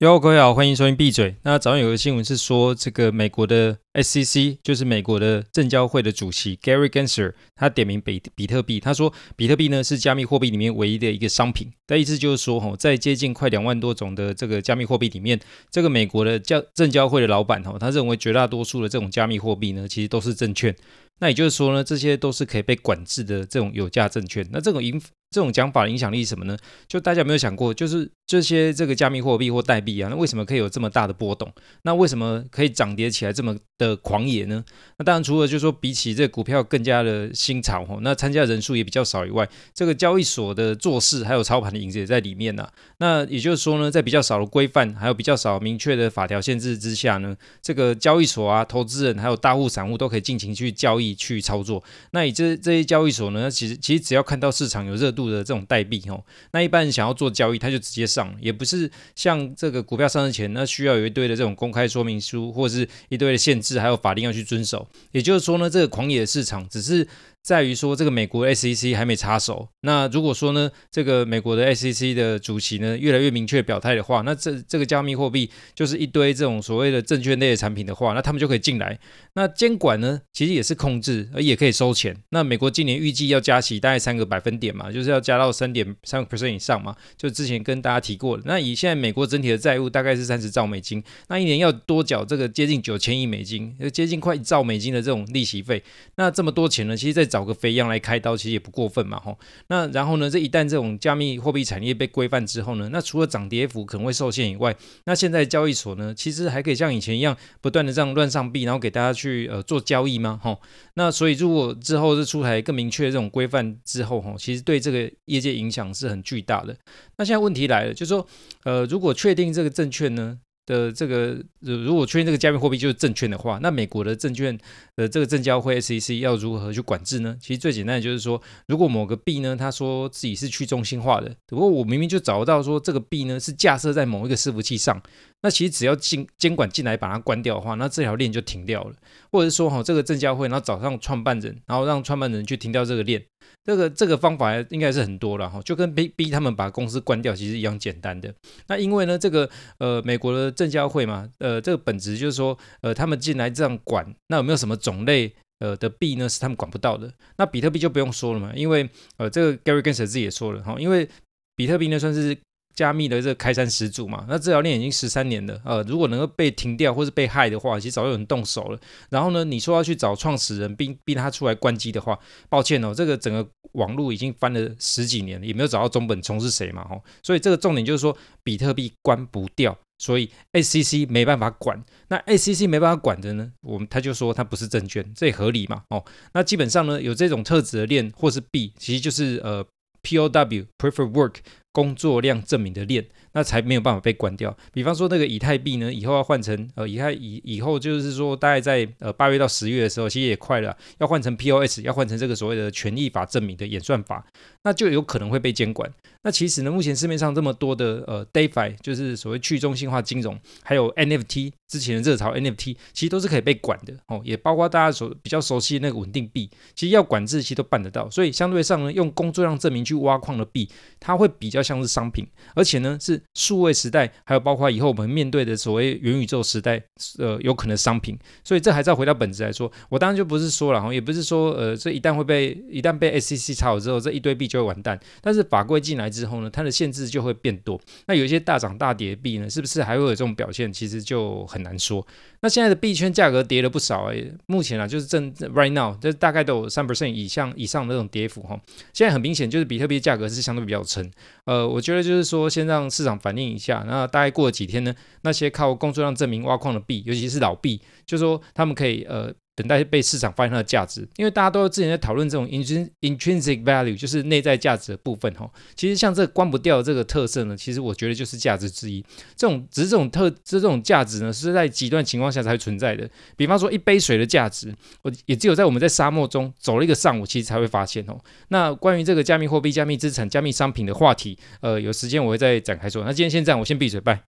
哟，各位好，欢迎收听闭嘴。那早上有个新闻是说，这个美国的 SEC 就是美国的证交会的主席 Gary Gensler，他点名比比特币，他说比特币呢是加密货币里面唯一的一个商品。那意思就是说，吼，在接近快两万多种的这个加密货币里面，这个美国的交证交会的老板，哈，他认为绝大多数的这种加密货币呢，其实都是证券。那也就是说呢，这些都是可以被管制的这种有价证券。那这种影这种讲法的影响力是什么呢？就大家有没有想过，就是这些这个加密货币或代币啊，那为什么可以有这么大的波动？那为什么可以涨跌起来这么的狂野呢？那当然除了就是说比起这股票更加的新潮吼，那参加人数也比较少以外，这个交易所的做事还有操盘的影子也在里面呐、那也就是说呢，在比较少的规范还有比较少明确的法条限制之下呢，这个交易所啊、投资人还有大户散户都可以尽情去交易去操作。那以这这些交易所呢，其实其实只要看到市场有热度的这种代币哦，那一般人想要做交易，他就直接上，也不是像这个股票上市前，那需要有一堆的这种公开说明书，或是一堆的限制，还有法令要去遵守。也就是说呢，这个狂野市场只是。在于说，这个美国 SEC 还没插手。那如果说呢，这个美国的 SEC 的主席呢，越来越明确表态的话，那这这个加密货币就是一堆这种所谓的证券类的产品的话，那他们就可以进来。那监管呢，其实也是控制，而也可以收钱。那美国今年预计要加息大概三个百分点嘛，就是要加到三点三个 percent 以上嘛。就之前跟大家提过的。那以现在美国整体的债务大概是三十兆美金，那一年要多缴这个接近九千亿美金，接近快一兆美金的这种利息费。那这么多钱呢，其实在找个肥羊来开刀，其实也不过分嘛，吼。那然后呢，这一旦这种加密货币产业被规范之后呢，那除了涨跌幅可能会受限以外，那现在交易所呢，其实还可以像以前一样，不断的这样乱上币，然后给大家去呃做交易吗？吼。那所以如果之后是出台更明确的这种规范之后，吼，其实对这个业界影响是很巨大的。那现在问题来了，就是说，呃，如果确定这个证券呢？的这个，如果确认这个加密货币就是证券的话，那美国的证券的这个证交会 SEC 要如何去管制呢？其实最简单的就是说，如果某个币呢，他说自己是去中心化的，不过我明明就找到说这个币呢是架设在某一个伺服器上，那其实只要进监管进来把它关掉的话，那这条链就停掉了，或者是说哈这个证交会然后找上创办人，然后让创办人去停掉这个链。这个这个方法应该是很多了哈，就跟逼逼他们把公司关掉其实一样简单的。那因为呢，这个呃美国的证交会嘛，呃这个本质就是说，呃他们进来这样管，那有没有什么种类呃的币呢是他们管不到的？那比特币就不用说了嘛，因为呃这个 Gary Gensler 自己也说了哈，因为比特币呢算是。加密的这个开山始祖嘛，那这条链已经十三年了，呃，如果能够被停掉或是被害的话，其实早就有人动手了。然后呢，你说要去找创始人并逼他出来关机的话，抱歉哦，这个整个网络已经翻了十几年，也没有找到中本聪是谁嘛，吼。所以这个重点就是说，比特币关不掉，所以 SEC 没办法管。那 SEC 没办法管的呢，我们他就说它不是证券，这也合理嘛，哦。那基本上呢，有这种特质的链或是币，其实就是呃 P O W Prefer Work。工作量证明的链，那才没有办法被关掉。比方说那个以太币呢，以后要换成呃以太以以后就是说大概在呃八月到十月的时候，其实也快了，要换成 POS，要换成这个所谓的权益法证明的演算法，那就有可能会被监管。那其实呢，目前市面上这么多的呃 DeFi，就是所谓去中心化金融，还有 NFT 之前的热潮 NFT，其实都是可以被管的哦，也包括大家所比较熟悉的那个稳定币，其实要管制其实都办得到。所以相对上呢，用工作量证明去挖矿的币，它会比较。像是商品，而且呢是数位时代，还有包括以后我们面对的所谓元宇宙时代，呃，有可能商品。所以这还是要回到本质来说，我当然就不是说了哈，也不是说呃，这一旦会被一旦被 SEC 查好之后，这一堆币就会完蛋。但是法规进来之后呢，它的限制就会变多。那有一些大涨大跌的币呢，是不是还会有这种表现？其实就很难说。那现在的币圈价格跌了不少哎，目前啊就是正 right now，这大概都有三 percent 以上以上的那种跌幅哈。现在很明显就是比特币价格是相对比较沉，呃，我觉得就是说先让市场反映一下，那大概过了几天呢，那些靠工作量证明挖矿的币，尤其是老币，就说他们可以呃。等待被市场发现它的价值，因为大家都之前在讨论这种 intrinsic value，就是内在价值的部分哈。其实像这关不掉这个特色呢，其实我觉得就是价值之一。这种只是这种特，这种价值呢，是在极端情况下才会存在的。比方说一杯水的价值，我也只有在我们在沙漠中走了一个上午，其实才会发现哦。那关于这个加密货币、加密资产、加密商品的话题，呃，有时间我会再展开说。那今天先这样，我先闭嘴，拜。